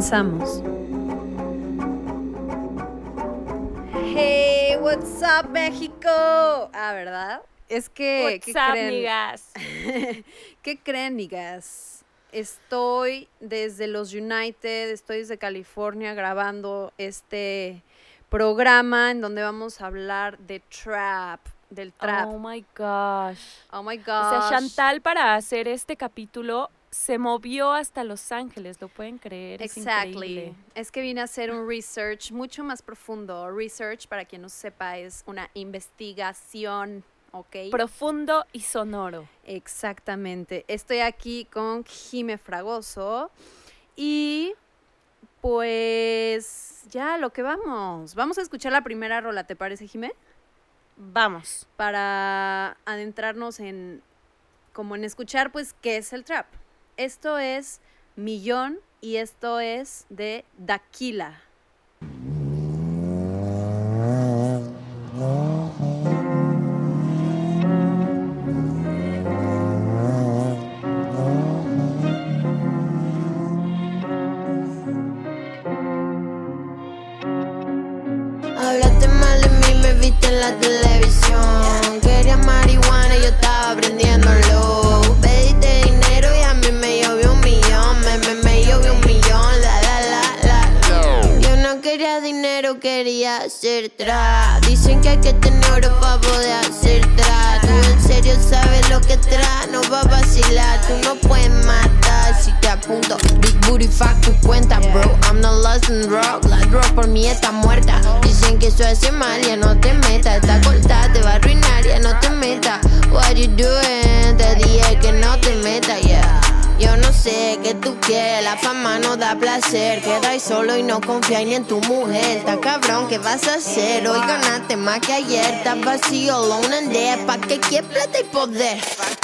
Comenzamos. Hey, what's up, México? Ah, ¿verdad? Es que. What's up, niggas? ¿Qué creen, niggas? Estoy desde los United, estoy desde California grabando este programa en donde vamos a hablar de trap, del trap. Oh my gosh. Oh my O sea, gosh. Chantal para hacer este capítulo se movió hasta Los Ángeles, ¿lo pueden creer? Es Exactly. increíble. Es que vine a hacer un research mucho más profundo. Research, para quien no sepa, es una investigación, ¿ok? Profundo y sonoro. Exactamente. Estoy aquí con Jime Fragoso y pues ya lo que vamos. Vamos a escuchar la primera rola, ¿te parece, Jime? Vamos. Para adentrarnos en como en escuchar pues qué es el trap. Esto es Millón y esto es de Daquila. Hablaste mal de mí, me viste en la televisión. Hacer trap. Dicen que hay que tener oro para poder hacer trap. Tú en serio sabes lo que traes, no va a vacilar. Tú no puedes matar si te apunto. Big booty, fuck tu cuenta, bro. I'm not lost in rock. La drop por mí está muerta. Dicen que eso hace mal, ya no te metas. Está cortada, te va a arruinar, ya no te metas. What you doing? Te dije que no te metas, yeah. Yo no sé qué tú quieres, la fama no da placer. Quedáis solo y no confías ni en tu mujer. Está cabrón, ¿qué vas a hacer? Hoy ganaste más que ayer. Estás vacío, alone and dead. ¿Pa' qué quieres plata y poder?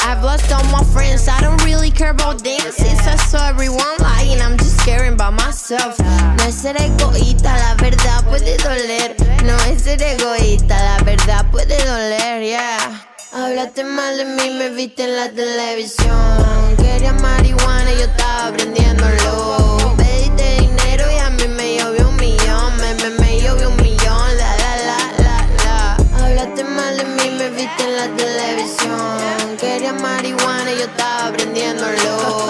I've lost all my friends, I don't really care about dances. I saw everyone lying, I'm just caring about myself. No es ser egoísta, la verdad puede doler. No es ser egoísta, la verdad puede doler, yeah. Hablaste mal de mí, me viste en la televisión. Quería marihuana y yo estaba prendiéndolo. Pediste dinero y a mí me llovió un millón. Me, me, me llovió un millón. La, la, la, la, la. Hablaste mal de mí, me viste en la televisión. Quería marihuana y yo estaba prendiéndolo.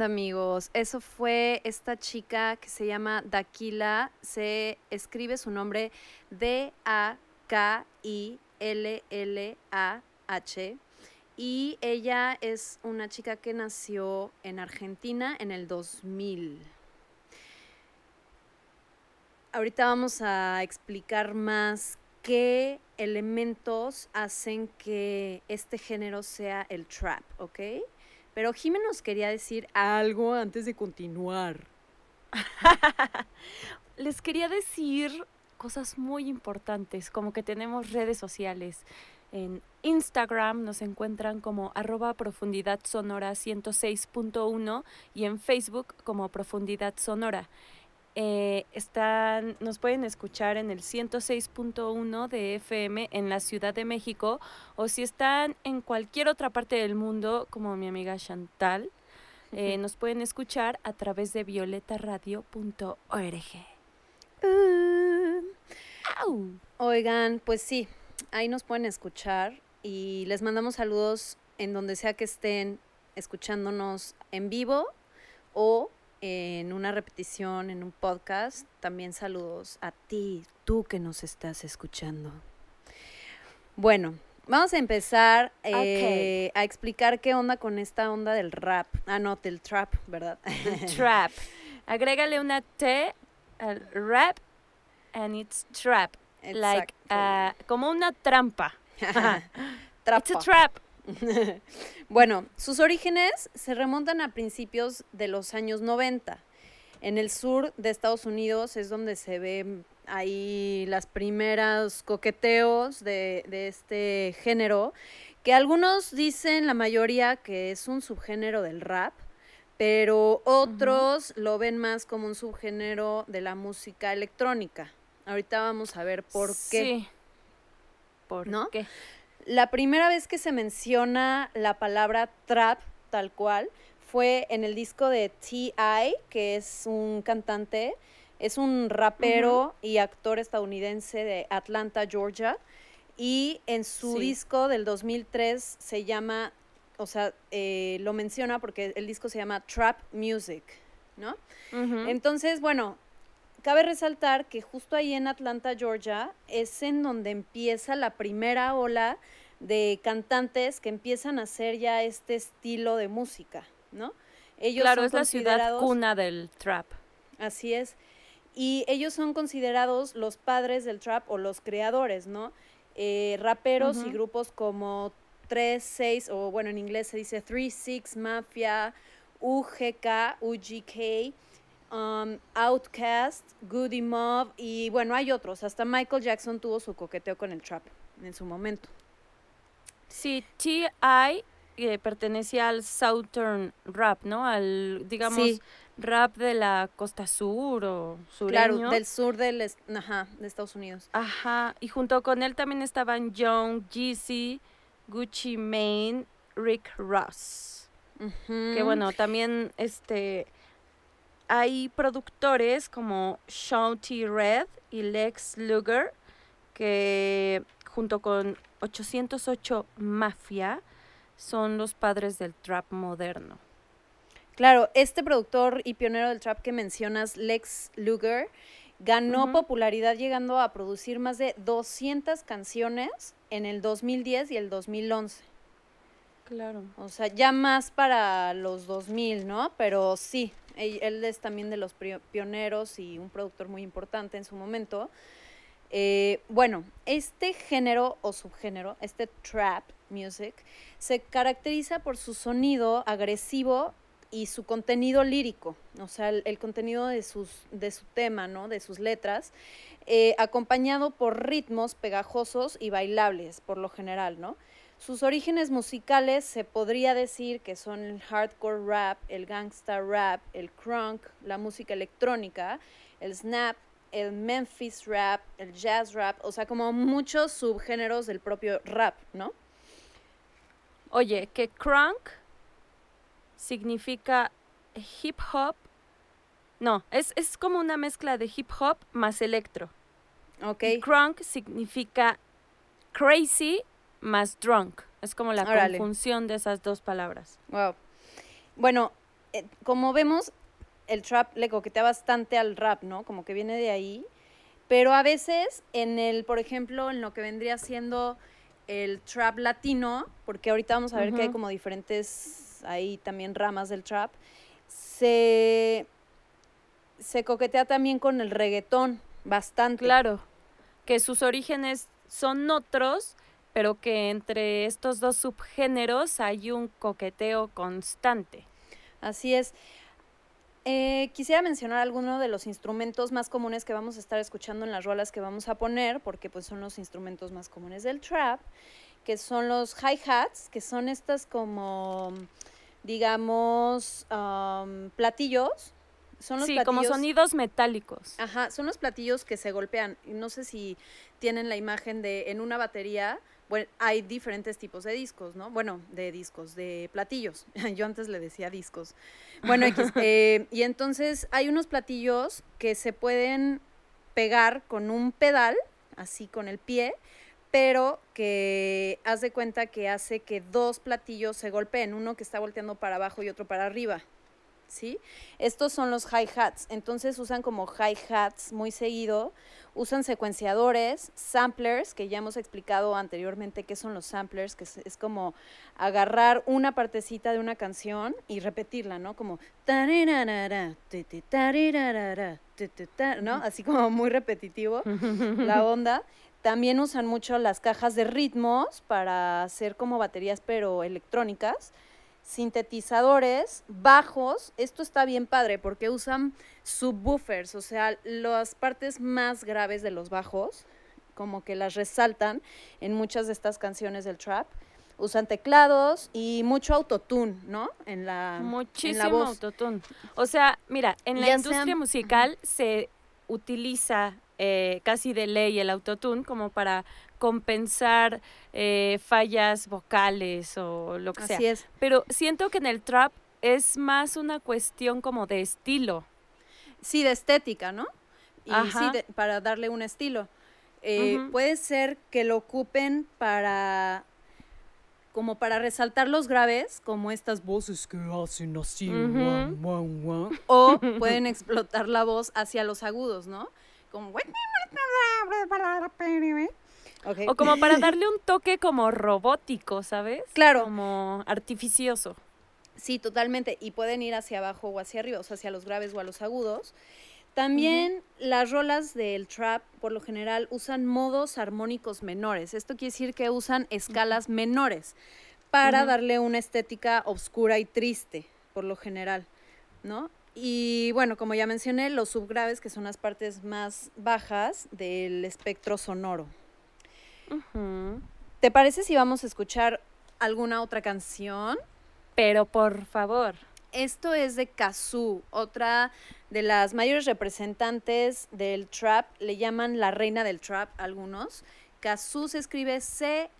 Amigos? Eso fue esta chica que se llama Daquila. Se escribe su nombre D-A-K-I-L-L-A-H. Y ella es una chica que nació en Argentina en el 2000. Ahorita vamos a explicar más qué elementos hacen que este género sea el trap, ¿ok? Pero Jimé nos quería decir algo antes de continuar. Les quería decir cosas muy importantes, como que tenemos redes sociales. En Instagram nos encuentran como arroba profundidad sonora 106.1 y en Facebook como profundidad sonora. Eh, están, nos pueden escuchar en el 106.1 de FM en la Ciudad de México o si están en cualquier otra parte del mundo, como mi amiga Chantal, Eh, nos pueden escuchar a través de violetaradio.org. Uh. Oigan, pues sí, ahí nos pueden escuchar y les mandamos saludos en donde sea que estén escuchándonos en vivo o en una repetición, en un podcast. También saludos a ti, tú que nos estás escuchando. Bueno, vamos a empezar eh, a explicar qué onda con esta onda del rap. Ah, no, del trap, ¿verdad? Trap. Agrégale una T al rap and it's trap. Like, Exacto. ah, como una trampa. It's a trap. Bueno, sus orígenes se remontan a principios de los años 90. En el sur de Estados Unidos es donde se ven ahí las primeras coqueteos de, de este género, que algunos dicen, la mayoría, que es un subgénero del rap, pero otros lo ven más como un subgénero de la música electrónica. Ahorita vamos a ver por qué. Sí. ¿Por ¿No? qué? La primera vez que se menciona la palabra trap tal cual fue en el disco de T.I., que es un cantante, es un rapero y actor estadounidense de Atlanta, Georgia. Y en su Sí. disco del 2003 se llama, o sea, eh, lo menciona porque el disco se llama Trap Music, ¿no? Entonces, bueno, cabe resaltar que justo ahí en Atlanta, Georgia, es en donde empieza la primera ola de cantantes que empiezan a hacer ya este estilo de música, ¿no? Ellos claro, son es la ciudad cuna del trap. Así es. Y ellos son considerados los padres del trap o los creadores, ¿no? Eh, raperos y grupos como 3, 6, o bueno, en inglés se dice 3, 6, Mafia, UGK, UGK, um, Outcast, Goody Mob, y bueno, hay otros. Hasta Michael Jackson tuvo su coqueteo con el trap en su momento. Sí, T.I. eh, pertenecía al Southern Rap, ¿no? Al, digamos, Sí. rap de la costa sur o sureño. Claro, del sur del, ajá, de Estados Unidos. Ajá, y junto con él también estaban Young, Jeezy, Gucci Mane, Rick Ross. Que Ujú. bueno, también este hay productores como Sean T. Red y Lex Luger que junto con 808 Mafia son los padres del trap moderno. Claro, este productor y pionero del trap que mencionas, Lex Luger, ganó popularidad llegando a producir más de 200 canciones en el 2010 y el 2011. Claro. O sea, ya más para los 2000, ¿no? Pero sí, él, es también de los pioneros y un productor muy importante en su momento. Eh, bueno, este género o subgénero, este trap music, se caracteriza por su sonido agresivo y su contenido lírico, o sea, el, contenido de, sus, de su tema, ¿no? De sus letras, eh, acompañado por ritmos pegajosos y bailables, por lo general, ¿no? Sus orígenes musicales se podría decir que son el hardcore rap, el gangsta rap, el crunk, la música electrónica, el snap, el Memphis rap, el jazz rap, o sea, como muchos subgéneros del propio rap, ¿no? Oye, que crunk significa hip hop. No, es, es como una mezcla de hip hop más electro. Ok. Y crunk significa crazy más drunk. Es como la Órale. conjunción de esas dos palabras. Wow. Bueno, eh, como vemos, el trap le coquetea bastante al rap, ¿no? Como que viene de ahí. Pero a veces, en el, por ejemplo, en lo que vendría siendo el trap latino, porque ahorita vamos a ver que hay como diferentes, ahí también ramas del trap, se, se coquetea también con el reggaetón, bastante. Claro, que sus orígenes son otros, pero que entre estos dos subgéneros hay un coqueteo constante. Así es. Eh, quisiera mencionar algunos de los instrumentos más comunes que vamos a estar escuchando en las rolas que vamos a poner, porque pues son los instrumentos más comunes del trap, que son los hi-hats, que son estas como, digamos, am, platillos. Son los Sí, platillos, como sonidos metálicos. Ajá, son los platillos que se golpean. No sé si tienen la imagen de en una batería, bueno, hay diferentes tipos de discos, ¿no? Bueno, de discos, de platillos. Yo antes le decía discos. Bueno, eh, y entonces hay unos platillos que se pueden pegar con un pedal, así con el pie, pero que haz de cuenta que hace que dos platillos se golpeen, uno que está volteando para abajo y otro para arriba. ¿Sí? Estos son los hi-hats, entonces usan como hi-hats muy seguido, usan secuenciadores, samplers, que ya hemos explicado anteriormente qué son los samplers, que es, como agarrar una partecita de una canción y repetirla, ¿no? Como ¿no? Así como muy repetitivo la onda. También usan mucho las cajas de ritmos para hacer como baterías pero electrónicas, sintetizadores, bajos, esto está bien padre porque usan subwoofers, o sea, las partes más graves de los bajos, como que las resaltan en muchas de estas canciones del trap. Usan teclados y mucho autotune, ¿no? En la Muchísimo autotune. O sea, mira, en la industria musical se utiliza eh, casi de ley el autotune como para compensar eh, fallas vocales o lo que Así Es. Pero siento que en el trap es más una cuestión como de estilo. Sí, de estética, ¿no? Y sí, para darle un estilo. Eh, puede ser que lo ocupen para como para resaltar los graves, como estas voces que hacen así, o pueden explotar la voz hacia los agudos, ¿no? como... O como para darle un toque como robótico, ¿sabes? Claro. Como artificioso. Sí, totalmente. Y pueden ir hacia abajo o hacia arriba, o sea, hacia los graves o a los agudos. También las rolas del trap, por lo general, usan modos armónicos menores. Esto quiere decir que usan escalas menores para darle una estética oscura y triste, por lo general, ¿no? Y bueno, como ya mencioné, los subgraves, que son las partes más bajas del espectro sonoro. ¿Te parece si vamos a escuchar alguna otra canción? Pero por favor. Esto es de Kazoo, otra de las mayores representantes del trap. Le llaman la reina del trap algunos. Kazoo se escribe C-A-Z-Z-U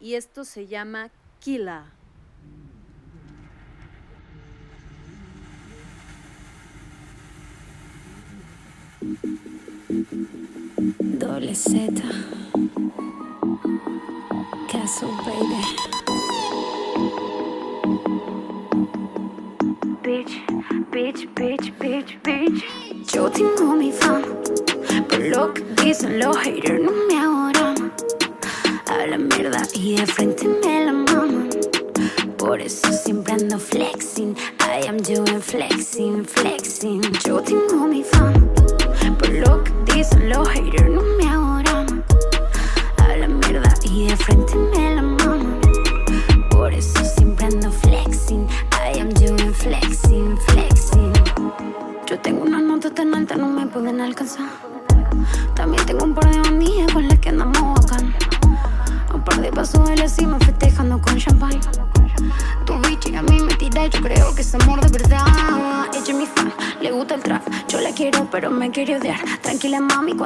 y esto se llama Kila. Doble Z. Castle, baby. Bitch, bitch, bitch, bitch, bitch. Yo tengo mi fama. Por lo que dicen los haters, no me adoran. A la mierda y de frente me la maman. Por eso siempre ando flexing. I am doing flexing, flexing. Yo tengo mi fama. Por lo que dicen los haters, no me adoran. A la mierda y de frente me la maman.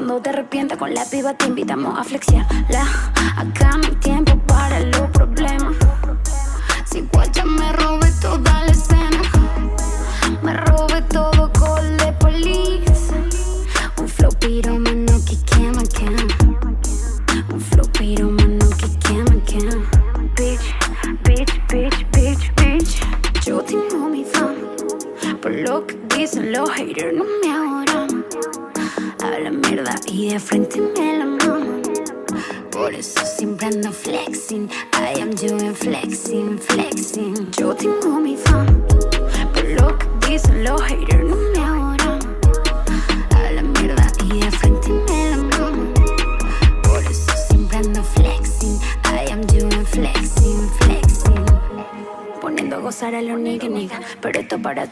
Cuando te arrepientas con la piba te invitamos a flexiar.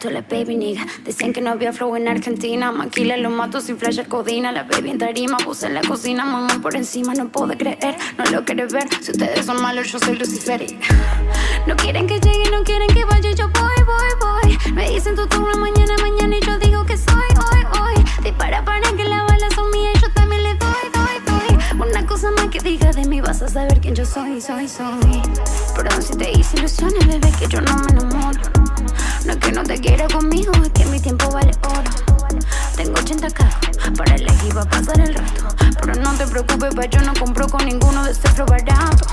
Todas las baby nigga. Decían que no había flow en Argentina. Maquila los mato sin flash codina. La baby en tarima, puse en la cocina Mamá por encima, no puedo creer No lo quieres ver, si ustedes son malos Yo soy Lucifer y- No quieren que llegue, no quieren que vaya. Yo voy, voy, voy. Me dicen tu turno mañana, mañana Y yo digo que soy hoy, hoy. Dispara para que las balas son mías Yo también le doy, doy, doy. Una cosa más que diga soy, soy, soy. Perdón si te hice ilusiones, bebé, que yo no me enamoro. No es que no te quiera conmigo, es que mi tiempo vale oro. Tengo 80 carros, para el equipo a pasar el rato. Pero no te preocupes, pa' yo no compro con ninguno de flow barato.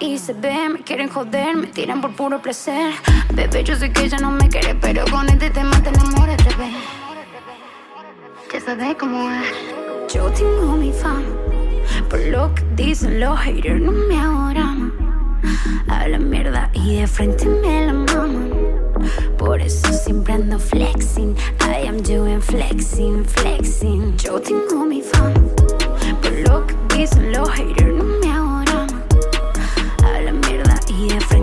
Y se ve, me quieren joder, me tiran por puro placer. Bebé, yo sé que ella no me quiere, pero con este tema te enamoras, bebé. Ya sabes cómo es. Yo tengo mi fama. Por lo que dicen los haters, no me ahorran. Habla mierda y de frente me la maman. Por eso siempre ando flexing. I am doing flexing, flexing. Yo tengo mi fama. Por lo que dicen los haters, no me ahorran. Habla mierda y de frente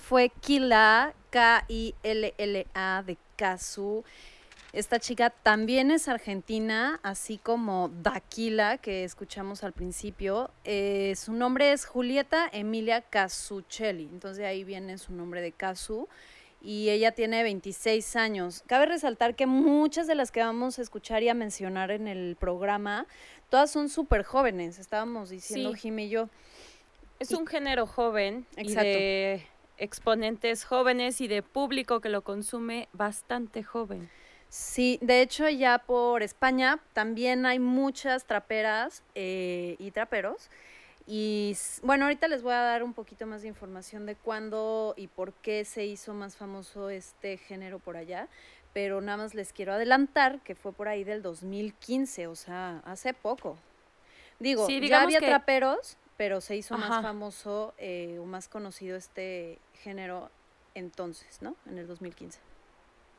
Fue Kila, K-I-L-L-A de Kazu. Esta chica también es argentina, así como Daquila, que escuchamos al principio. Eh, su nombre es Julieta Emilia Casuccelli, entonces de ahí viene su nombre de Kazu. Y ella tiene 26 años. Cabe resaltar que muchas de las que vamos a escuchar y a mencionar en el programa, todas son súper jóvenes. Estábamos diciendo, Sí. Jimmy y yo. Es un género joven Exacto. y de exponentes jóvenes y de público que lo consume bastante joven. Sí, de hecho ya por España también hay muchas traperas eh, y traperos. Y bueno, ahorita les voy a dar un poquito más de información de cuándo y por qué se hizo más famoso este género por allá. Pero nada más les quiero adelantar que fue por ahí del 2015, o sea, hace poco. Digo, Sí, ya había que- traperos, pero se hizo más famoso eh, o más conocido este género entonces, ¿no? En el 2015.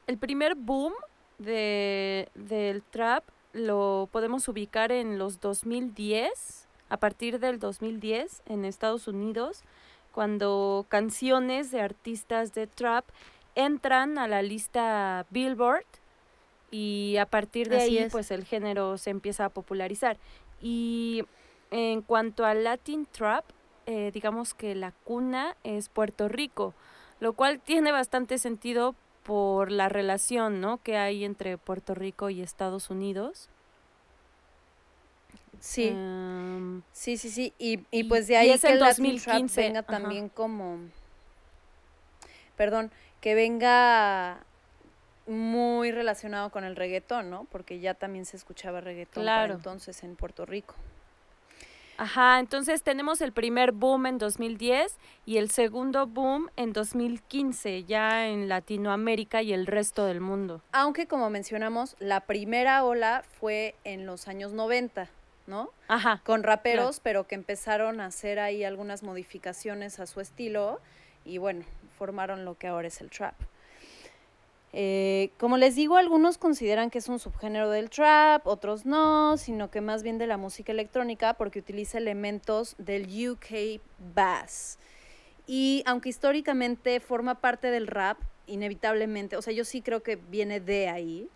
El primer boom de, del trap lo podemos ubicar en los 2010, a partir del 2010 en Estados Unidos, cuando canciones de artistas de trap entran a la lista Billboard y a partir de Así ahí es. pues el género se empieza a popularizar. Y en cuanto al Latin Trap, eh, digamos que la cuna es Puerto Rico, lo cual tiene bastante sentido por la relación ¿no? que hay entre Puerto Rico y Estados Unidos. Sí. Em, Sí, sí, sí. Y, y pues de ahí es que el el Latin 2015, Trap venga ajá. también como. Perdón, que venga muy relacionado con el reggaetón, ¿no? Porque ya también se escuchaba reggaetón para entonces en Puerto Rico. Ajá, entonces tenemos el primer boom en 2010 y el segundo boom en 2015, ya en Latinoamérica y el resto del mundo. Aunque como mencionamos, la primera ola fue en los años 90, ¿no? Ajá, Con raperos, pero que empezaron a hacer ahí algunas modificaciones a su estilo y bueno, formaron lo que ahora es el trap. Eh, como les digo, algunos consideran que es un subgénero del trap, otros no, sino que más bien de la música electrónica porque utiliza elementos del UK bass. Y aunque históricamente forma parte del rap, inevitablemente, o sea, yo sí creo que viene de ahí,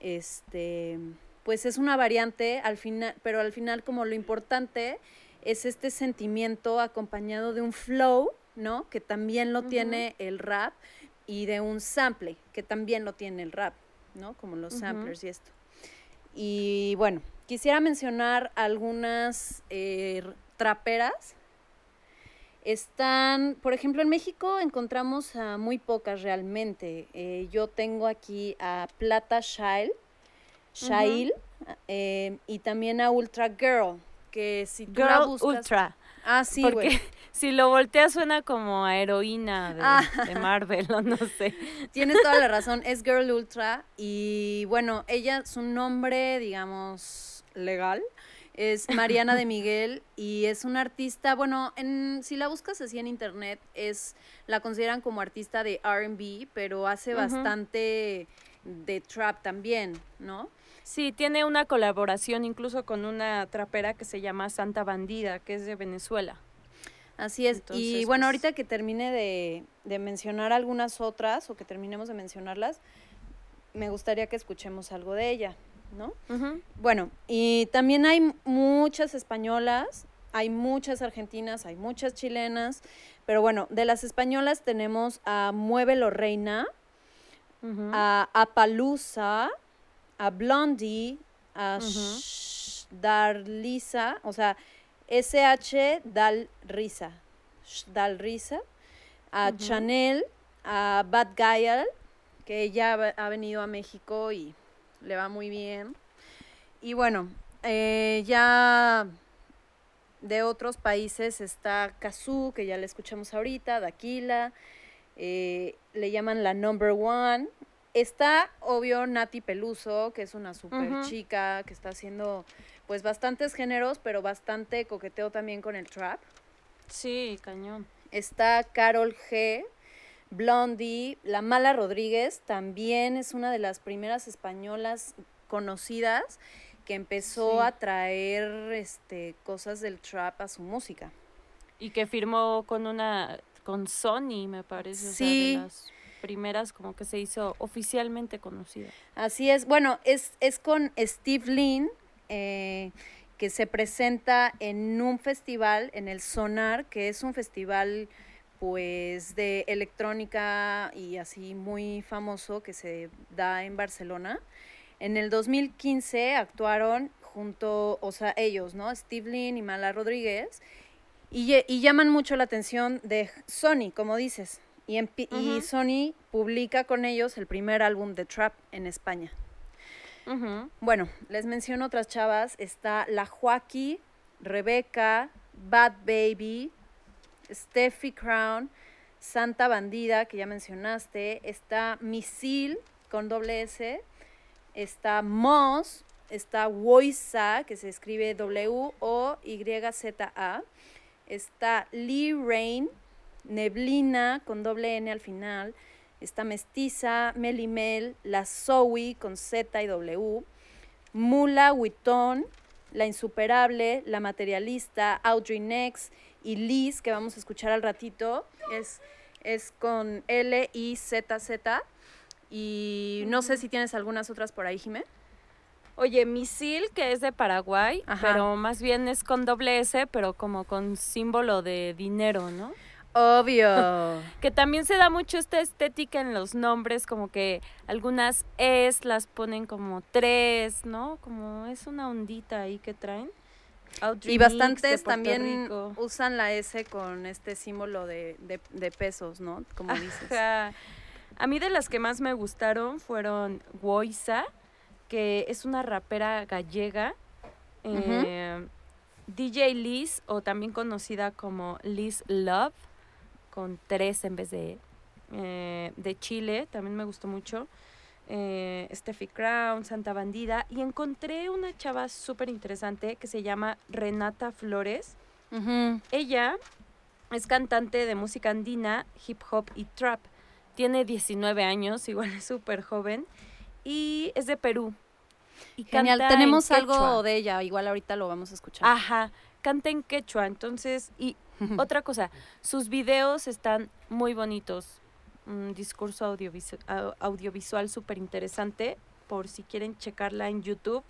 este, pues es una variante al final, pero al final como lo importante es este sentimiento acompañado de un flow, ¿no? Que también lo tiene el rap y de un sample, que también lo tiene el rap, ¿no? Como los samplers y esto. Y bueno, quisiera mencionar algunas eh, traperas. Están, por ejemplo, en México encontramos a muy pocas realmente. Eh, yo tengo aquí a Plata Shail, Shail eh, y también a Ultra Girl, que si tú la Girl buscas... Ultra. Ah, sí, porque si lo volteas suena como a heroína de, Ah. de Marvel o no sé. Tienes toda la razón, es Girl Ultra y bueno, ella, su nombre, digamos, legal, es Mariana de Miguel y es una artista, bueno, en, si la buscas así en internet, es la consideran como artista de RB, pero hace bastante de trap también, ¿no? Sí, tiene una colaboración incluso con una trapera que se llama Santa Bandida, que es de Venezuela. Así es. y bueno, pues- ahorita que termine de, de mencionar algunas otras o que terminemos de mencionarlas, me gustaría que escuchemos algo de ella, ¿no? Bueno, y también hay muchas españolas, hay muchas argentinas, hay muchas chilenas, pero bueno, de las españolas tenemos a Muévelo Reina, a Apalusa, a Blondie, a. Sh- Darlisa, o sea, SH Dalrisa, Dalrisa, a Ujú. Chanel, a Bad Gael, que ella ha venido a México y le va muy bien. Y bueno, eh, ya de otros países está Kazoo, que ya le escuchamos ahorita, Daquila, eh, le llaman la number one. Está, obvio, Nati Peluso, que es una super chica, que está haciendo pues bastantes géneros, pero bastante coqueteo también con el trap. Sí, cañón. Está Carol G, Blondie, La Mala Rodríguez, también es una de las primeras españolas conocidas que empezó Sí. a traer este, cosas del trap a su música. Y que firmó con una, con Sony, me parece. o sea, Sí. de las primeras como que se hizo oficialmente conocida. Así es, bueno, es, es con Steve Lynn, eh, que se presenta en un festival, en el Sonar, que es un festival pues de electrónica y así muy famoso que se da en Barcelona. En el 2015 actuaron junto, o sea, ellos, ¿no? Steve Lynn y Mala Rodríguez, y, y llaman mucho la atención de Sony, como dices. Y, empi- y. Sony publica con ellos el primer álbum de Trap en España. Bueno, les menciono otras chavas. Está La Joaquí, Rebeca, Bad Baby, Steffi Crown, Santa Bandida, que ya mencionaste. Está Misil con doble S. Está Moss. Está Woisa, que se escribe W-O-Y-Z-A. Está Lee Rain, Neblina con doble N al final. Está Mestiza, Melimel, La Zoe con Z y W. Mula Witton, La Insuperable, La Materialista, Audrey Nex y Liz, que vamos a escuchar al ratito, es, es con L I Z Z. Y no sé si tienes algunas otras por ahí, Jimé. Oye, Misil, que es de Paraguay, Ajá. pero más bien es con doble S, pero como con símbolo de dinero, ¿no? Obvio. Que también se da mucho esta estética en los nombres, como que algunas es las ponen como tres, ¿no? Como es una ondita ahí que traen. Y bastantes también Rico. usan la S con este símbolo de, de- de pesos, ¿no? Como dices. Ajá. A mí de las que más me gustaron fueron Woisa, que es una rapera gallega. eh, DJ Liz, o también conocida como Liz Love, con tres en vez de, eh, de Chile, también me gustó mucho. Eh, Steffi Crown, Santa Bandida. Y encontré una chava súper interesante que se llama Renata Flores. Ella es cantante de música andina, hip hop y trap. Tiene 19 años, igual es súper joven. Y es de Perú. Y Genial. Tenemos algo de ella, igual ahorita lo vamos a escuchar. Ajá, canta en quechua. Entonces, y otra cosa, sus videos están muy bonitos. Un discurso audiovisu- au- audiovisual súper interesante. Por si quieren checarla en YouTube,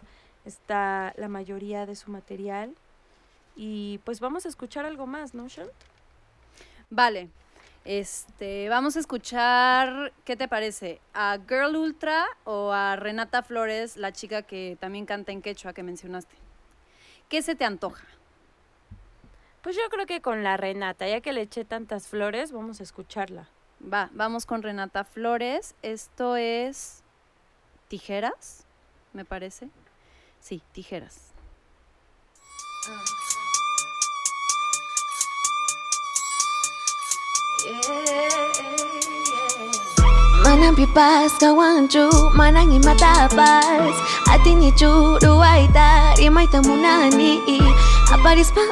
está la mayoría de su material. Y pues vamos a escuchar algo más, ¿no, Sean? Vale. Este, vamos a escuchar, ¿qué te parece? ¿A Girl Ultra o a Renata Flores, la chica que también canta en quechua que mencionaste? ¿Qué se te antoja? Pues yo creo que con la Renata, ya que le eché tantas flores, vamos a escucharla. Va, vamos con Renata Flores. Esto es tijeras, me parece. Sí, tijeras. Manang pipas kawanchu manang imatapas Atin ichu ruwaita rimay tamunani Απ' αριστερά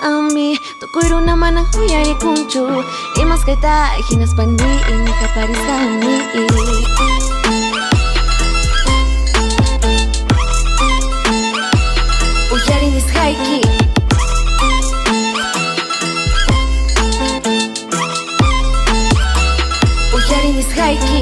το κουίρο είναι ένα κουίρο, η κουντσιού, η μασκετά, η γυνασπαντή, η νύχτα απ' αριστερά με. Πουγιάρ είναι σχάκι. Πουγιάρ είναι σχάκι.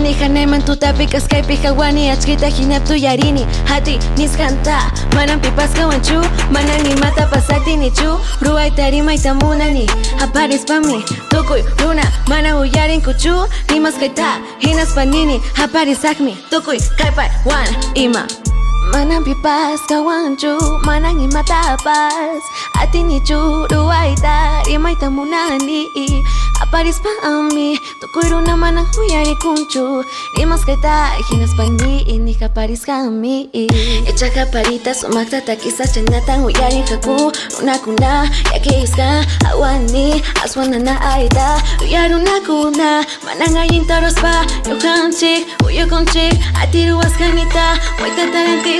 Hawani hanaiman tutapika skype hawani Atskita hinaptu yarini hati nizkanta Manan pipaska wanchu Manan imata pasati nichu Ruai tarima itamunani Aparis pami Tukui runa Mana uyarin kuchu Nimas kaita Hinas panini Aparis akmi Tukui Wan ima Manang pipas kawanchu Manang imatapas Ati ni chu ruay tarima itamunani Aparis pa ami Tukuy naman ang huyari kunchu Rimas kita hinas pani Ini ka paris kami Echa ka parita sumakta takisa Chanatang huyari kaku. Runa kuna Yakis ka Awani Aswana na aida. Uyaru na kuna Manangayin taros pa Yukan chik Uyukon chik Atiruas kanita Waita tarantis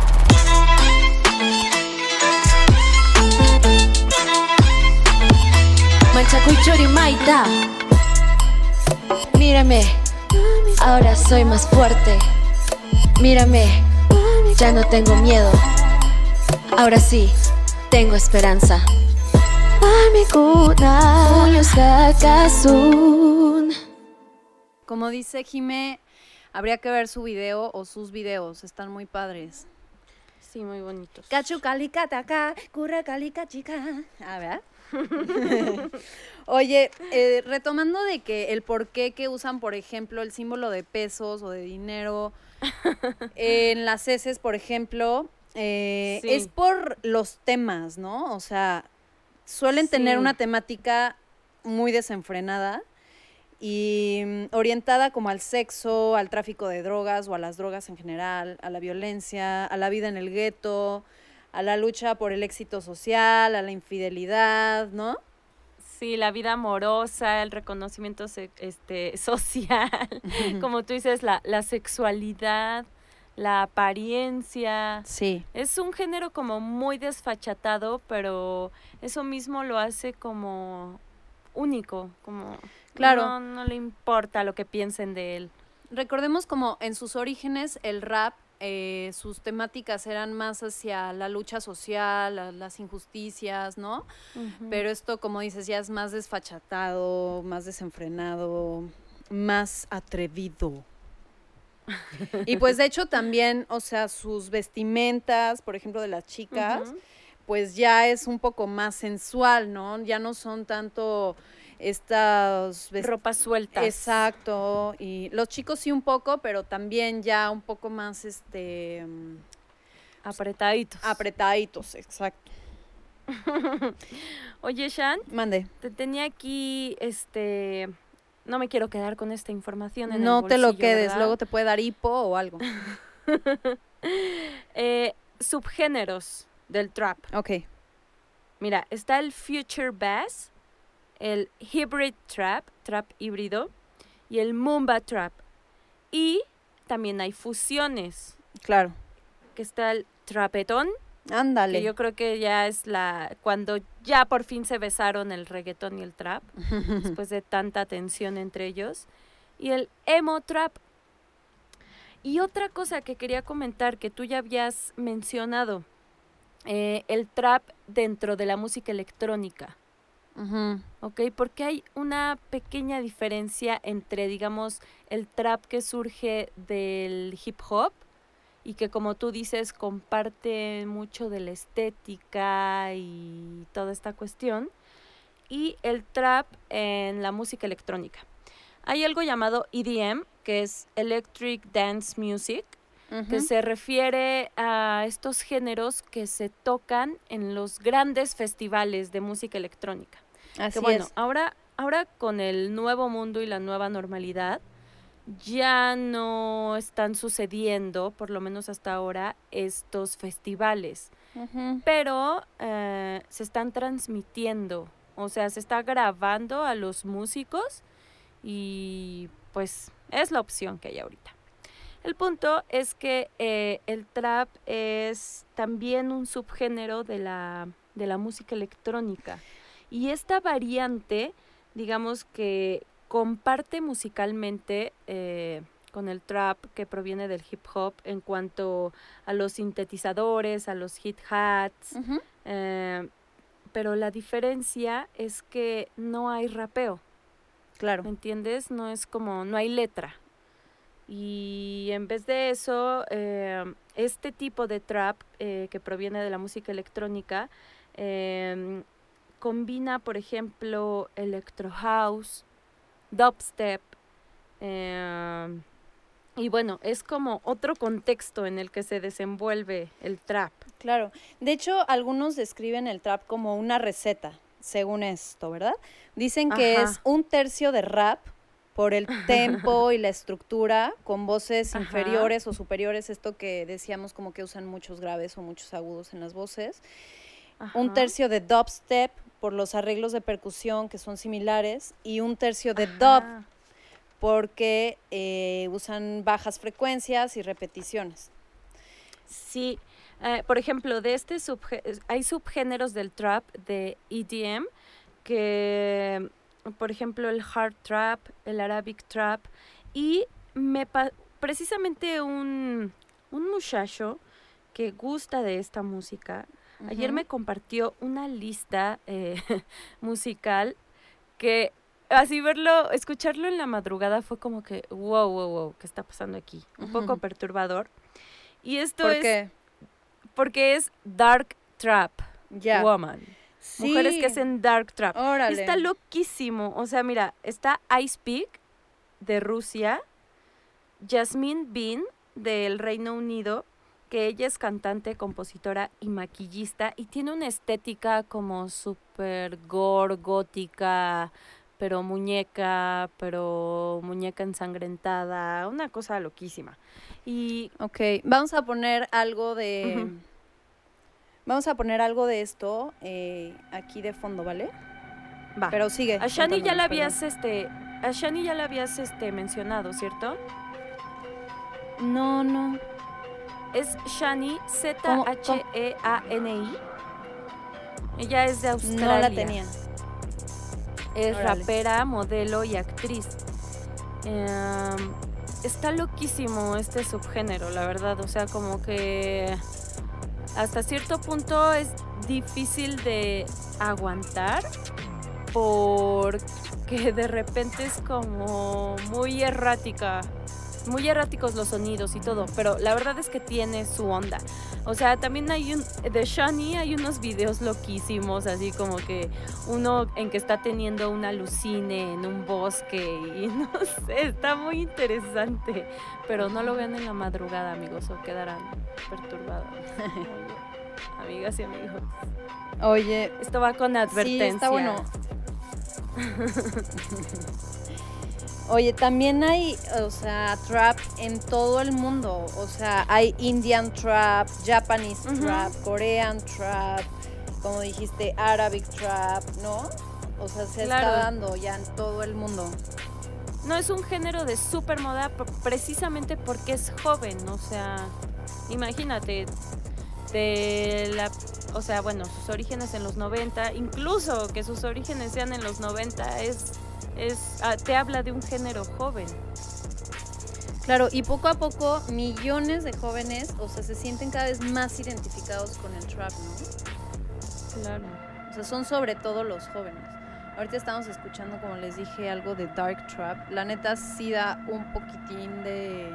Manchakuy chori maita Mírame, ahora soy más fuerte Mírame, ya no tengo miedo Ahora sí, tengo esperanza Como dice Jime, habría que ver su video o sus videos, están muy padres. Sí, muy bonitos. Cachu calica taca, curra calica chica. A ver. Oye, eh, retomando de que el por qué que usan, por ejemplo, el símbolo de pesos o de dinero en las heces, por ejemplo, eh, Sí. es por los temas, ¿no? O sea, suelen tener una temática muy desenfrenada y mm, orientada como al sexo, al tráfico de drogas o a las drogas en general, a la violencia, a la vida en el gueto, a la lucha por el éxito social, a la infidelidad, ¿no? Sí, la vida amorosa, el reconocimiento se- este, social, como tú dices, la, la sexualidad, la apariencia. Sí, Es un género como muy desfachatado, pero eso mismo lo hace como único, como Claro. no, no le importa lo que piensen de él. recordemos como en sus orígenes el rap, eh, sus temáticas eran más hacia la lucha social, las injusticias, ¿no? Pero esto, como dices, ya es más desfachatado, más desenfrenado, más atrevido. y pues de hecho también, o sea, sus vestimentas, por ejemplo, de las chicas, pues ya es un poco más sensual, ¿no? Ya no son tanto estas ropas sueltas. Exacto, y los chicos sí un poco, pero también ya un poco más este mm, Apretaditos. apretaditos, exacto. Oye, Shan, Mande. te tenía aquí, este, no me quiero quedar con esta información en el No te lo quedes, ¿verdad? luego te puede dar hipo o algo. Eh, subgéneros del trap. Ok. Mira, está el Future Bass, el Hybrid Trap, trap híbrido, y el Mumba Trap. Y también hay fusiones, Claro. que está el Trapetón, Ándale. que yo creo que ya es la cuando ya por fin se besaron el reggaetón y el trap, después de tanta tensión entre ellos, y el Emo Trap. Y otra cosa que quería comentar que tú ya habías mencionado, eh, el trap dentro de la música electrónica. Ujú. ¿ok? Porque hay una pequeña diferencia entre, digamos, el trap que surge del hip hop y que, como tú dices, comparte mucho de la estética y toda esta cuestión, y el trap en la música electrónica. Hay algo llamado EDM, que es Electric Dance Music, que se refiere a estos géneros que se tocan en los grandes festivales de música electrónica. Así Que bueno, es. ahora, ahora con el nuevo mundo y la nueva normalidad, ya no están sucediendo, por lo menos hasta ahora, estos festivales. Pero eh, se están transmitiendo, o sea, se está grabando a los músicos y pues es la opción que hay ahorita. El punto es que eh, el trap es también un subgénero de la de la música electrónica. Y esta variante, digamos que comparte musicalmente eh, con el trap que proviene del hip hop en cuanto a los sintetizadores, a los hit hats, eh, pero la diferencia es que no hay rapeo. Claro. ¿Me entiendes? No es como, no hay letra. Y en vez de eso, eh, este tipo de trap eh, que proviene de la música electrónica em, combina, por ejemplo, electro house, dubstep, em, y bueno, es como otro contexto en el que se desenvuelve el trap. Claro. De hecho, algunos describen el trap como una receta, según esto, ¿verdad? Dicen que es un tercio de rap por el tempo y la estructura, con voces inferiores o superiores, esto que decíamos como que usan muchos graves o muchos agudos en las voces. Un tercio de dubstep por los arreglos de percusión que son similares y un tercio de dub porque eh, usan bajas frecuencias y repeticiones. Sí, eh, por ejemplo, de este hay subgéneros del trap de EDM que, por ejemplo, el hard trap, el Arabic trap y me precisamente un, un muchacho que gusta de esta música ayer me compartió una lista eh, musical que así verlo, escucharlo en la madrugada fue como que, wow, wow, wow, ¿qué está pasando aquí? Un poco perturbador. Y esto ¿Por es... Qué? Porque es Dark Trap Woman. Mujeres que hacen Dark Trap. Está loquísimo. O sea, mira, está Ice Peak de Rusia, Jasmine Bean del Reino Unido, que ella es cantante, compositora y maquillista y tiene una estética como súper gore, gótica, pero muñeca, pero muñeca ensangrentada, una cosa loquísima. Y ok, vamos a poner algo de vamos a poner algo de esto eh, aquí de fondo, ¿vale? Va. Pero sigue. A Shani ya la habías este a Shani ya la habías este mencionado, ¿cierto? No, no. Es Shani Z H E A N I. Ella es de Australia. No la tenía. Es rapera, modelo y actriz. Em, está loquísimo este subgénero, la verdad. O sea, como que hasta cierto punto es difícil de aguantar porque de repente es como muy errática muy erráticos los sonidos y todo, pero la verdad es que tiene su onda. O sea, también hay un, de Shani hay unos videos loquísimos, así como que uno en que está teniendo una alucine en un bosque y no sé, está muy interesante, pero no lo vean en la madrugada, amigos, o quedarán perturbados. Amigas y amigos. Oye, esto va con advertencia. Sí, está bueno. Oye, también hay, o sea, trap en todo el mundo. O sea, hay Indian trap, Japanese trap, Korean trap, como dijiste, Arabic trap, ¿no? O sea, se está dando ya en todo el mundo. No, es un género de super moda precisamente porque es joven. O sea, imagínate, de la, o sea, bueno, sus orígenes en los 90, incluso que sus orígenes sean en los 90 es es, ah, te habla de un género joven. Claro, y poco a poco millones de jóvenes, o sea, se sienten cada vez más identificados con el trap, ¿no? Claro. O sea, son sobre todo los jóvenes. Ahorita estamos escuchando, como les dije, algo de Dark Trap. La neta sí da un poquitín de,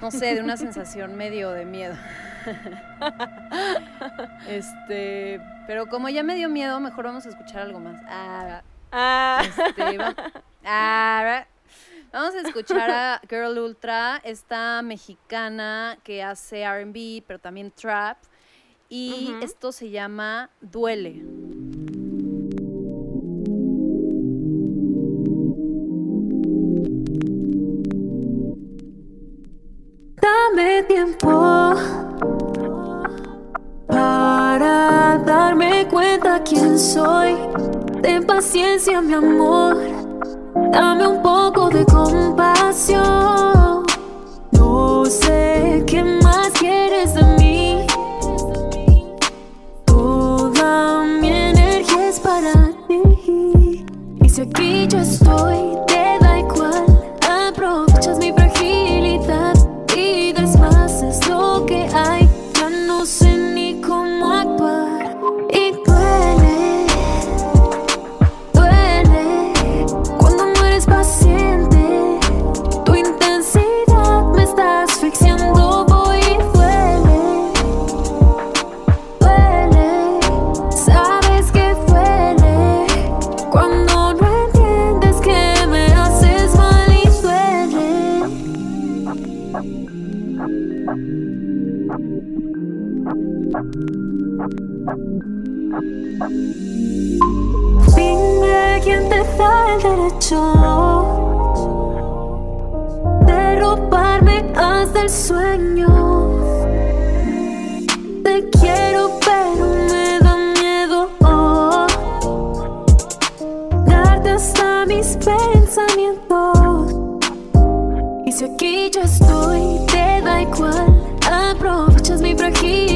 no sé, de una sensación medio de miedo. este, pero como ya me dio miedo, mejor vamos a escuchar algo más. Ah, Ah. Este, ah, vamos a escuchar a Girl Ultra, esta mexicana que hace RB, pero también trap. Y esto se llama Duele. Dame tiempo para darme cuenta quién soy Ten paciencia, mi amor. Dame un poco de compasión. No sé qué más quieres de mí. Toda mi energía es para ti. Y si aquí yo estoy. Dime quién te da el derecho de robarme hasta el sueño. Te quiero, pero me da miedo oh, darte hasta mis pensamientos. Y si aquí yo estoy, te da igual. Aprovechas mi fragilidad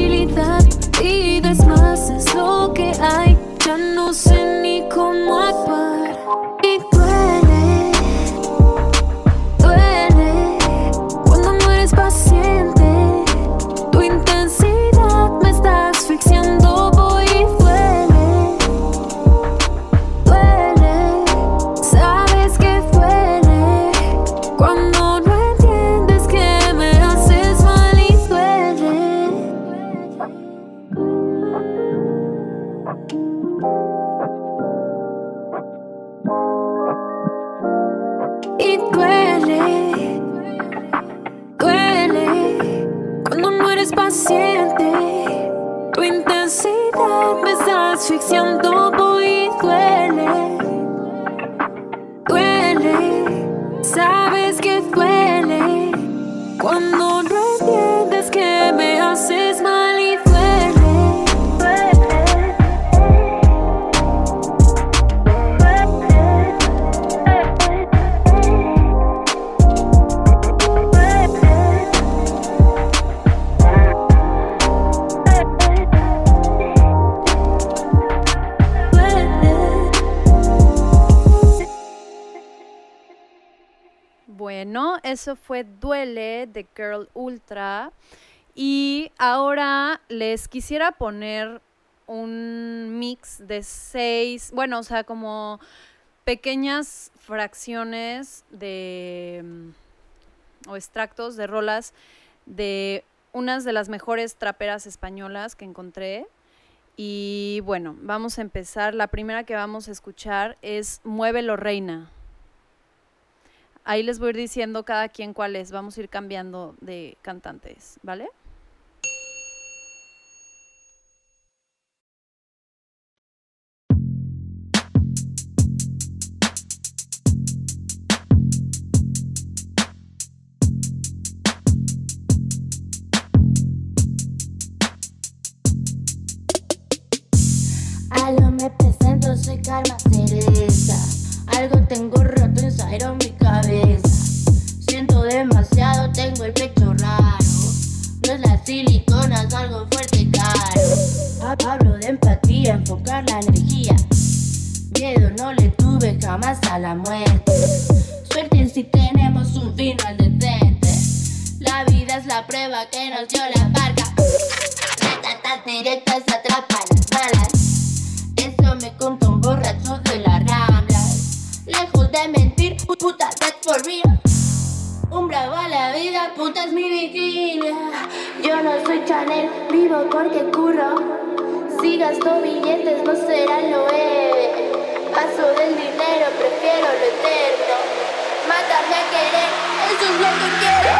Fue Duele de Girl Ultra. Y ahora les quisiera poner un mix de seis, bueno, o sea, como pequeñas fracciones de mm, o extractos de rolas de unas de las mejores traperas españolas que encontré. Y bueno, vamos a empezar. La primera que vamos a escuchar es Muévelo Reina. Ahí les voy a ir diciendo cada quien cuál es. Vamos a ir cambiando de cantantes, ¿vale? Algo me presento, soy Karma Cereza. Algo tengo roto inside mi la muerte. Suerte si tenemos un final decente. La vida es la prueba que nos dio la barca. Ratatas directas atrapan las balas. Eso me contó un borracho de la rambla. Lejos de mentir, pu- puta, that's for real. Un bravo a la vida, puta es mi vigilia. Yo no soy Chanel, vivo porque curro. Si gasto billetes, no será lo héroe. Paso del dinero, prefiero lo eterno. Mátame a querer, eso es lo que quiero.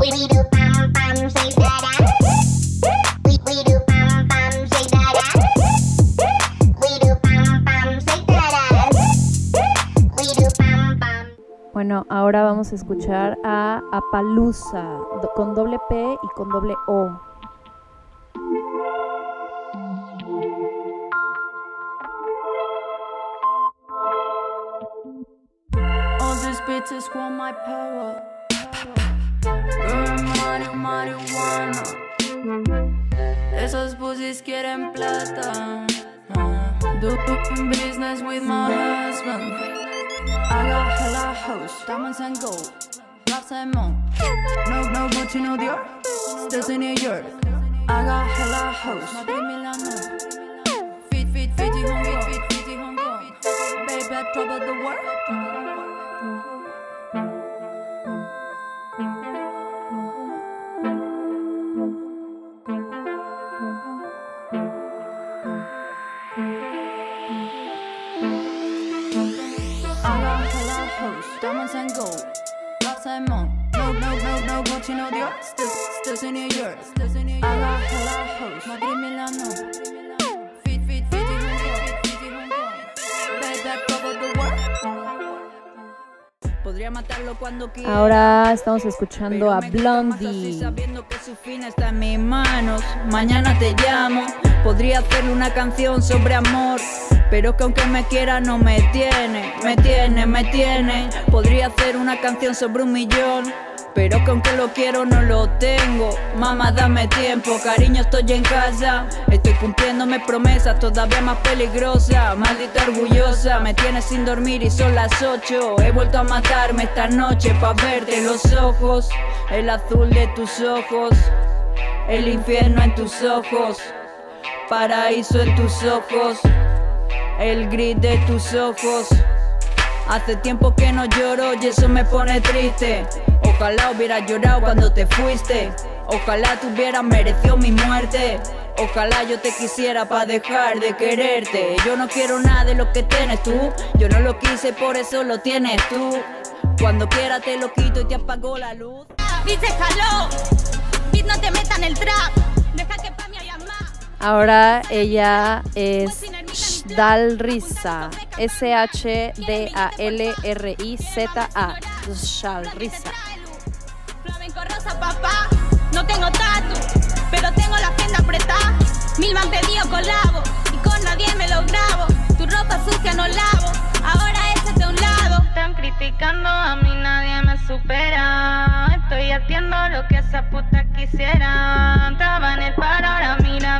We we do bam bam say da da. We we do bam bam say da da. We do bam bam say da da. We do bam bam. Bueno, ahora vamos a escuchar a Apalusa con doble P y con doble O. bitches want my power. Burn money, marihuana. Esos pussies quieren plata. Uh, Doing business with my husband. I got hella hoes, diamonds and gold. Rocks and more. No, no Gucci, no Dior. Still in New York. I got hella hoes. Madrid, Milano. Fit, fit, Fiji, Hong Kong. Fit, fit, Fiji, Hong Kong. Baby, I trouble the world. Ahora estamos escuchando a Blondie. sabiendo que su fin está en mis manos. Mañana te llamo. Podría hacerle una canción sobre amor. Pero que aunque me quiera no me tiene. Me tiene, me tiene. Podría hacer una canción sobre un millón. Pero que aunque lo quiero no lo tengo. Mamá, dame tiempo, cariño, estoy en casa. Estoy cumpliéndome promesas, todavía más peligrosa. Maldita orgullosa, me tienes sin dormir y son las 8. He vuelto a matarme esta noche pa' verte los ojos. El azul de tus ojos, el infierno en tus ojos. Paraíso en tus ojos, el gris de tus ojos. Hace tiempo que no lloro y eso me pone triste. Ojalá hubiera llorado cuando te fuiste. Ojalá tú hubieras merecido mi muerte. Ojalá yo te quisiera para dejar de quererte. Yo no quiero nada de lo que tienes tú. Yo no lo quise, por eso lo tienes tú. Cuando quiera te lo quito y te apago la luz. Dice jaló, Bit no te meta en el trap, deja que pa' haya más. Ahora ella es Shdalrisa. S-H-D-A-L-R-I-Z-A. Shdalrisa. Flamenco rosa, papá, no tengo tatu, pero tengo la agenda apretada. Mil me han pedido colabo y con nadie me lo grabo. Tu ropa sucia no lavo, ahora échate a un lado. Están criticando, a mí nadie me supera. Estoy haciendo lo que esa puta quisiera. Estaba en el paro, ahora mira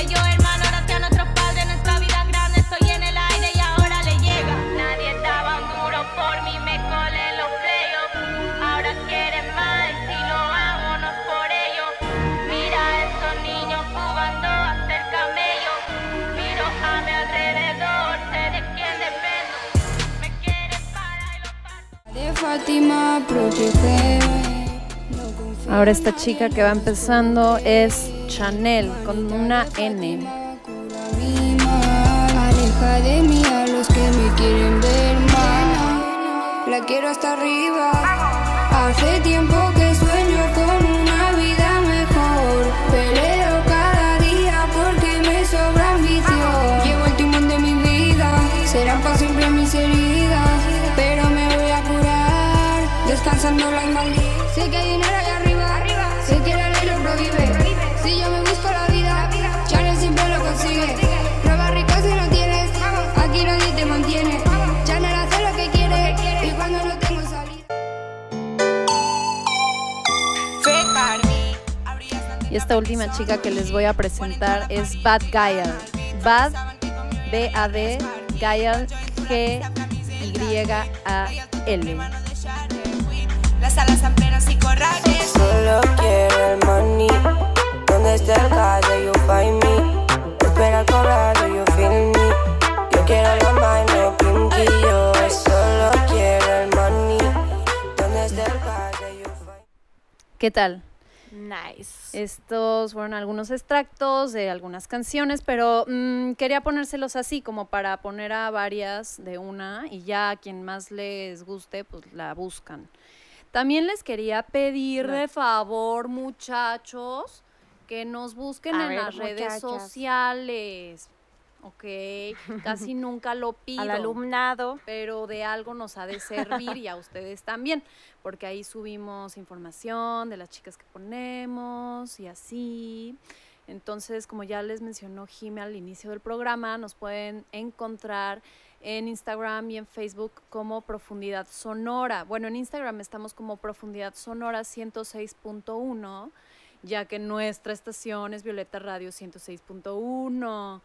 Ellos hermanos, gracias a nuestros padres, nuestra vida grande, estoy en el aire y ahora le llega. Nadie un duro por mí, me colé los playoffs. Ahora quieren más, y si no es por ellos. Mira a esos niños jugando a ser camellos. Miro a mi alrededor, sé de quién dependo. Me quieren para y los parto. De Fátima, protégeme. Ahora esta chica que va empezando es Chanel con una N. Aleja de mí a los que me quieren ver mal. La quiero hasta arriba. Hace tiempo que sueño con una vida mejor. Peleo cada día porque me sobra ambición. Llevo el timón de mi vida. Serán para siempre mis heridas. Pero me voy a curar. Descansando la maldita. Esta última chica que les voy a presentar es Bad Gael. Bad, B-A-D, Gael, G-Y-A-L. Las alas amperas y corrales. Solo quiero el money. ¿Dónde está el calle? You find me. Espera el you feel me. Yo quiero la mano pinky. Yo solo quiero el money. ¿Dónde está el calle? You find me. ¿Qué tal? Nice. Estos fueron algunos extractos de algunas canciones, pero mm, quería ponérselos así, como para poner a varias de una y ya a quien más les guste, pues la buscan. También les quería pedir de favor, muchachos, que nos busquen A en ver, las redes sociales. Ok, casi nunca lo pido Al alumnado. pero de algo nos ha de servir y a ustedes también, porque ahí subimos información de las chicas que ponemos y así. Entonces, como ya les mencionó Jime al inicio del programa, nos pueden encontrar en Instagram y en Facebook como Profundidad Sonora. Bueno, en Instagram estamos como Profundidad Sonora 106.1, ya que nuestra estación es Violeta Radio 106.1.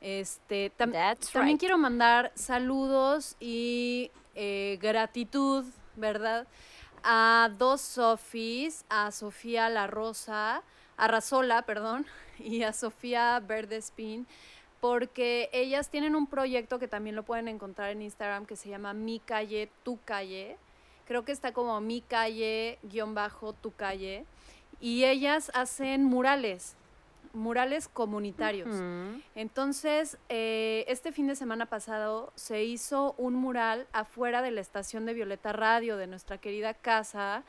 Este, tam- That's también right. quiero mandar saludos y eh, gratitud, ¿verdad? A dos Sofis, a Sofía La Rosa, a Razola, perdón, y a Sofía Verdespin, porque ellas tienen un proyecto que también lo pueden encontrar en Instagram que se llama Mi Calle, Tu Calle, creo que está como mi calle, guion bajo, tu calle, y ellas hacen murales, murales comunitarios. Entonces, eh, este fin de semana pasado se hizo un mural afuera de la estación de Violeta Radio, de nuestra querida casa,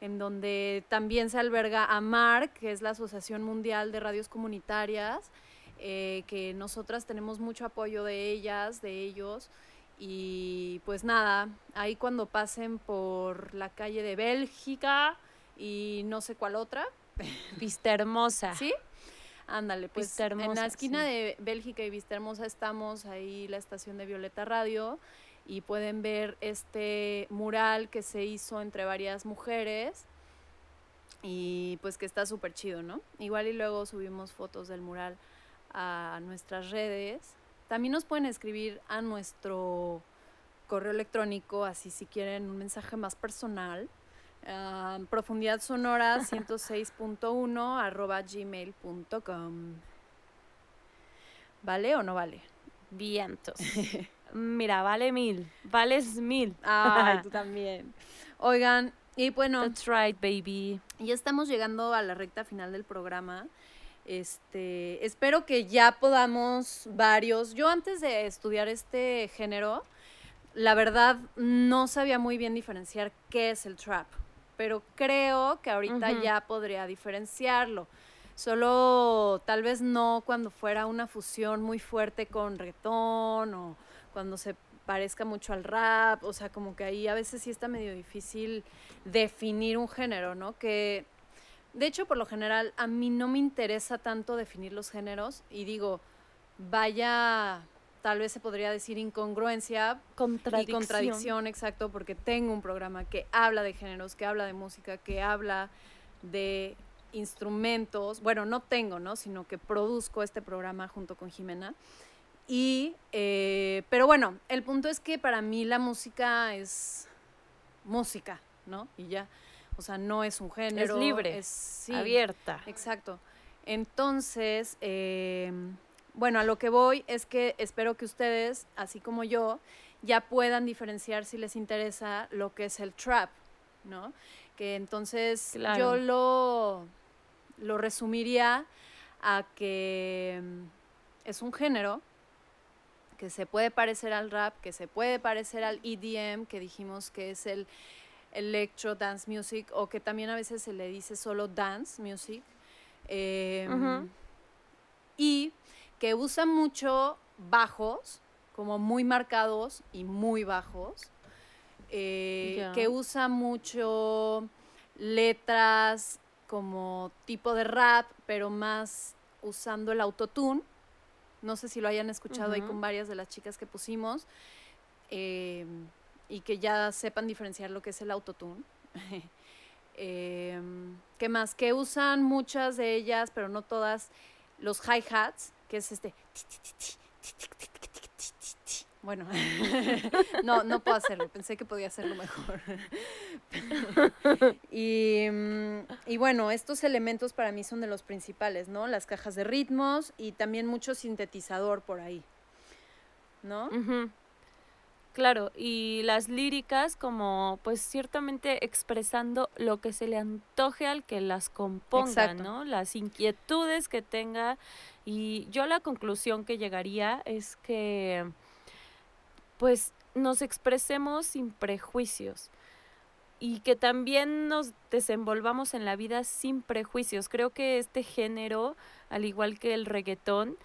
en donde también se alberga AMAR, que es la Asociación Mundial de Radios Comunitarias, eh, que nosotras tenemos mucho apoyo de ellas, de ellos. Y pues nada, ahí cuando pasen por la calle de Bélgica y no sé cuál otra, Vista hermosa. ¿Sí? Ándale, pues en la esquina sí. de Bélgica y Vista Hermosa estamos ahí la estación de Violeta Radio y pueden ver este mural que se hizo entre varias mujeres y pues que está súper chido, ¿no? Igual y luego subimos fotos del mural a nuestras redes. También nos pueden escribir a nuestro correo electrónico, así si quieren un mensaje más personal. Profundidad sonora 106.1 arroba gmail.com. ¿Vale o no vale? Vientos. Mira, vale mil. Vales mil. Ay, tú también. Oigan, y bueno, That's right, baby. ya estamos llegando a la recta final del programa. Este, espero que ya podamos varios. Yo antes de estudiar este género, la verdad no sabía muy bien diferenciar qué es el trap, pero creo que ahorita ya podría diferenciarlo. Solo tal vez no cuando fuera una fusión muy fuerte con reggaetón o cuando se parezca mucho al rap, o sea, como que ahí a veces sí está medio difícil definir un género, ¿no? Que de hecho, por lo general, a mí no me interesa tanto definir los géneros y digo, vaya, tal vez se podría decir incongruencia y Contradicción. contradicción, exacto, porque tengo un programa que habla de géneros, que habla de música, que habla de instrumentos. Bueno, no tengo, ¿no? Sino que produzco este programa junto con Jimena. Y, eh, pero bueno, el punto es que para mí la música es música, ¿no? Y ya. O sea, no es un género. libre, Es, sí, Abierta. Exacto. Entonces, eh, bueno, a lo que voy es que espero que ustedes, así como yo, ya puedan diferenciar si les interesa lo que es el trap, ¿no? Que entonces Claro. yo lo, lo resumiría a que mm, es un género que se puede parecer al rap, que se puede parecer al EDM, que dijimos que es el electro dance music, o que también a veces se le dice solo dance music. em. Y que usa mucho bajos, como muy marcados y muy bajos. eh, que usa mucho letras como tipo de rap, pero más usando el autotune. No sé si lo hayan escuchado ahí con varias de las chicas que pusimos. eh, y que ya sepan diferenciar lo que es el autotune. Em, ¿Qué más? Que usan muchas de ellas, pero no todas, los hi-hats, que es este... Bueno, no, no puedo hacerlo, pensé que podía hacerlo mejor. y, mm, y bueno, estos elementos para mí son de los principales, ¿no? Las cajas de ritmos y también mucho sintetizador por ahí, ¿no? Claro, y las líricas como pues ciertamente expresando lo que se le antoje al que las componga, Exacto. ¿no? Las inquietudes que tenga. Y yo la conclusión que llegaría es que pues nos expresemos sin prejuicios y que también nos desenvolvamos en la vida sin prejuicios. Creo que este género, al igual que el reggaetón,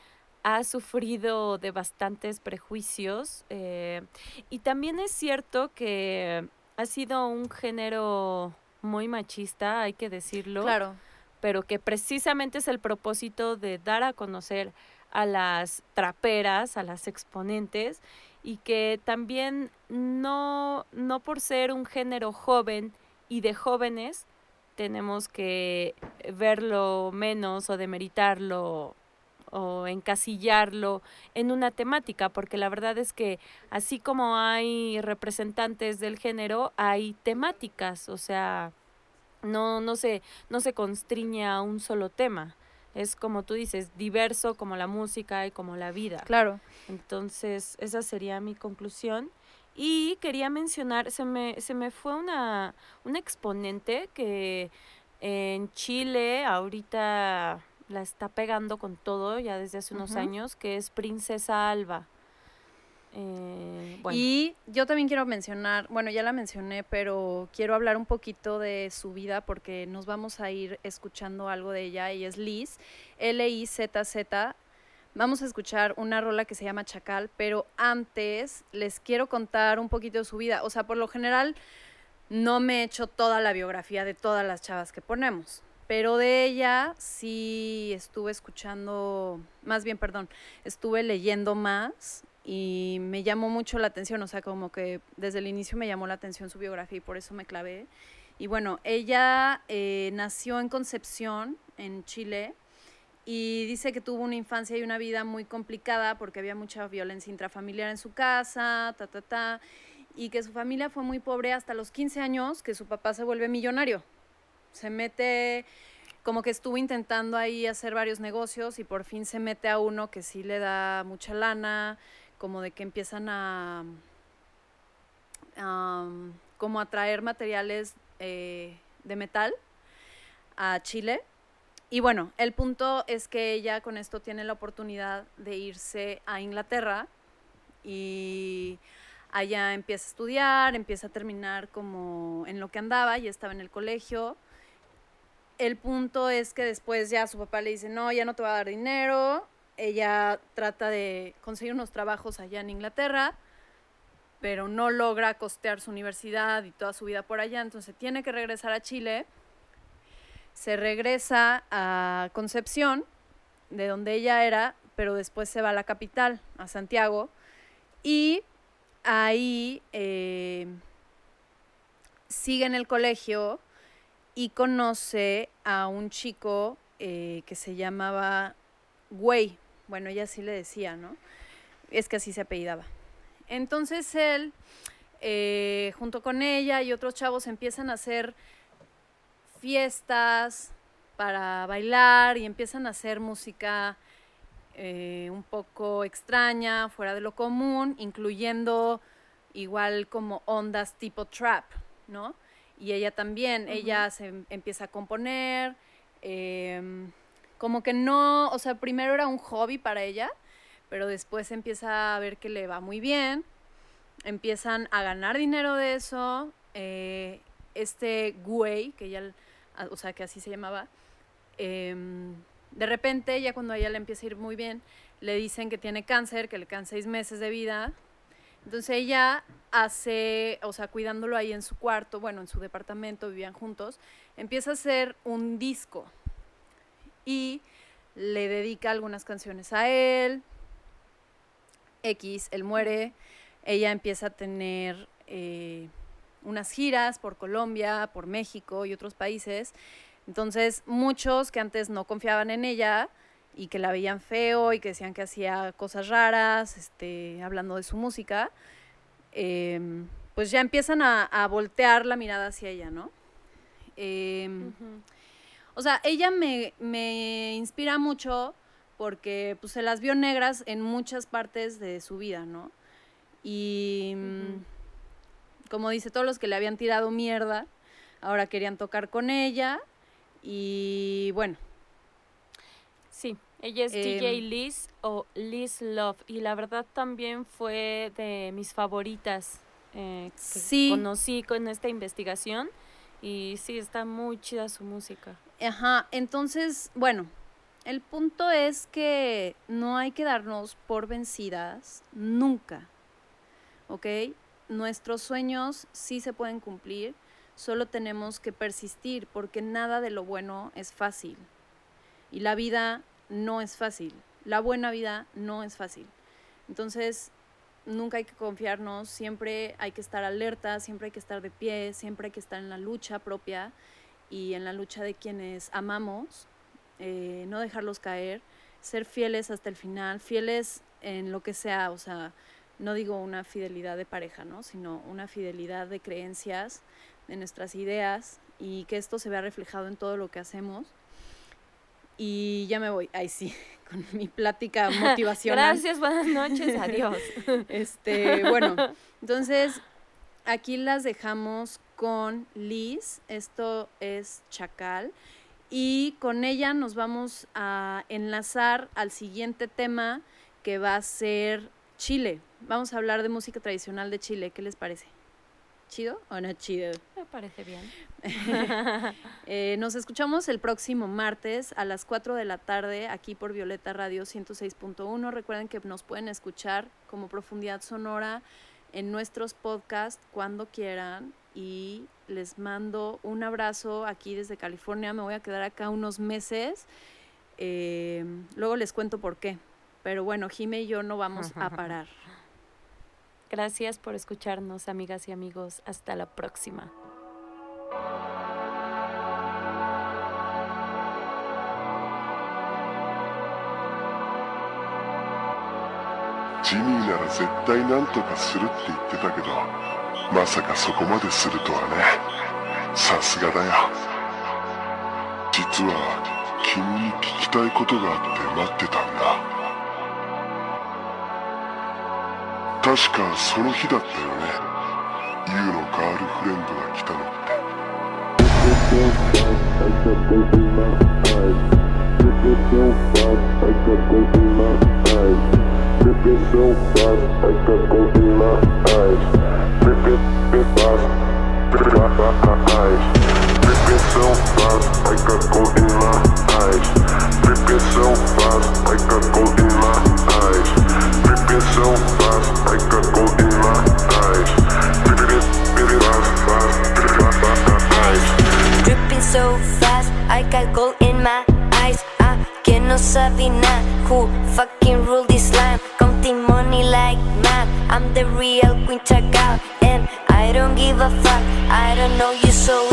ha sufrido de bastantes prejuicios eh, y también es cierto que ha sido un género muy machista, hay que decirlo, Claro, pero que precisamente es el propósito de dar a conocer a las traperas, a las exponentes y que también no, no por ser un género joven y de jóvenes tenemos que verlo menos o demeritarlo o encasillarlo en una temática, porque la verdad es que así como hay representantes del género, hay temáticas, o sea, no, no se, no se constriñe a un solo tema. Es como tú dices, diverso como la música y como la vida. claro. Entonces, esa sería mi conclusión. Y quería mencionar, se me, se me fue una, una exponente que en Chile ahorita la está pegando con todo ya desde hace unos años, que es Princesa Alba. Eh, Y yo también quiero mencionar, bueno, ya la mencioné, pero quiero hablar un poquito de su vida porque nos vamos a ir escuchando algo de ella y es Liz, L-I-Z-Z. Vamos a escuchar una rola que se llama Chacal, pero antes les quiero contar un poquito de su vida. O sea, por lo general no me he hecho toda la biografía de todas las chavas que ponemos, pero de ella sí estuve escuchando, más bien, perdón, estuve leyendo más y me llamó mucho la atención, o sea, como que desde el inicio me llamó la atención su biografía y por eso me clavé. Y bueno, ella eh, nació en Concepción, en Chile, y dice que tuvo una infancia y una vida muy complicada porque había mucha violencia intrafamiliar en su casa, ta, ta, ta, y que su familia fue muy pobre hasta los 15 años, que su papá se vuelve millonario. Se mete, como que estuvo intentando ahí hacer varios negocios y por fin se mete a uno que sí le da mucha lana, como de que empiezan a, como traer materiales eh, de metal a Chile. Y bueno, el punto es que ella con esto tiene la oportunidad de irse a Inglaterra y allá empieza a estudiar, empieza a terminar como en lo que andaba, ya estaba en el colegio. El punto es que después ya su papá le dice, no, ya no te va a dar dinero. Ella trata de conseguir unos trabajos allá en Inglaterra, pero no logra costear su universidad y toda su vida por allá, entonces tiene que regresar a Chile. Se regresa a Concepción, de donde ella era, pero después se va a la capital, a Santiago, y ahí eh, sigue en el colegio y conoce a un chico eh, que se llamaba Güey. Bueno, ella sí le decía, ¿no? Es que así se apellidaba. Entonces él, eh, junto con ella y otros chavos, empiezan a hacer fiestas para bailar y empiezan a hacer música eh, un poco extraña, fuera de lo común, incluyendo igual como ondas tipo trap, ¿no? Y ella también, ella se em- empieza a componer, em, como que no, o sea, primero era un hobby para ella, pero después empieza a ver que le va muy bien, empiezan a ganar dinero de eso, eh, este güey, que ella, ah, o sea, que así se llamaba, em, de repente, ya cuando a ella le empieza a ir muy bien, le dicen que tiene cáncer, que le quedan seis meses de vida. Entonces ella hace, o sea, cuidándolo ahí en su cuarto, bueno, en su departamento, vivían juntos, empieza a hacer un disco y le dedica algunas canciones a él. X, él muere, ella empieza a tener eh, unas giras por Colombia, por México y otros países. Entonces, muchos que antes no confiaban en ella y que la veían feo y que decían que hacía cosas raras, este, hablando de su música, em, pues ya empiezan a, voltear la mirada hacia ella, ¿no? Em, O sea, ella me, me inspira mucho porque pues, se las vio negras en muchas partes de su vida, ¿no? Y mm, como dice, todos los que le habían tirado mierda, ahora querían tocar con ella. Y bueno, Sí, ella es Em, DJ Liz o Liz Love y la verdad también fue de mis favoritas eh, que Sí. conocí con esta investigación y sí, está muy chida su música. Ajá, entonces, bueno, el punto es que no hay que darnos por vencidas nunca, ¿ok? Nuestros sueños sí se pueden cumplir, solo tenemos que persistir porque nada de lo bueno es fácil y la vida no es fácil, la buena vida no es fácil. Entonces, nunca hay que confiarnos, siempre hay que estar alerta, siempre hay que estar de pie, siempre hay que estar en la lucha propia y en la lucha de quienes amamos, eh, no dejarlos caer, ser fieles hasta el final, fieles en lo que sea, o sea, no digo una fidelidad de pareja, ¿no? sino una fidelidad de creencias, de nuestras ideas y que esto se vea reflejado en todo lo que hacemos. Y ya me voy. Ay, sí, con mi plática motivacional. Gracias, buenas noches, adiós. Este, bueno, entonces aquí las dejamos con Liz. Esto es Chacal. Y con ella nos vamos a enlazar al siguiente tema que va a ser Chile. Vamos a hablar de música tradicional de Chile. ¿Qué les parece? ¿Chido o no chido? Me parece bien. Eh, nos escuchamos el próximo martes a las 4 de la tarde aquí por Violeta Radio 106.1. Recuerden que nos pueden escuchar como profundidad sonora en nuestros podcasts cuando quieran y les mando un abrazo aquí desde California. Me voy a quedar acá unos meses. Eh, luego les cuento por qué. Pero bueno, Jime y yo no vamos a parar. Gracias por escucharnos, amigas y amigos. Hasta la próxima. ジミーなら絶対なんとかするって言ってたけど まさかそこまでするとはね。さすがだよ。実は君に聞きたいことがあって待ってたんだ。確かその日だったよね。ユウのガールフレンドが来たのって。Dripping so fast, I got gold in my eyes. Dripping fast, eyes. Dripping so fast, I got gold in my eyes. Dripping so fast, I got gold in my eyes. Dripping so fast, I got gold in my eyes. Dripping fast, fast, eyes. Dripping so fast, I got gold in my eyes. Ah, que no sabe nada. Who fucking rule this land? Counting money like mad. I'm the real queen chacal, and I don't give a fuck. I don't know you, so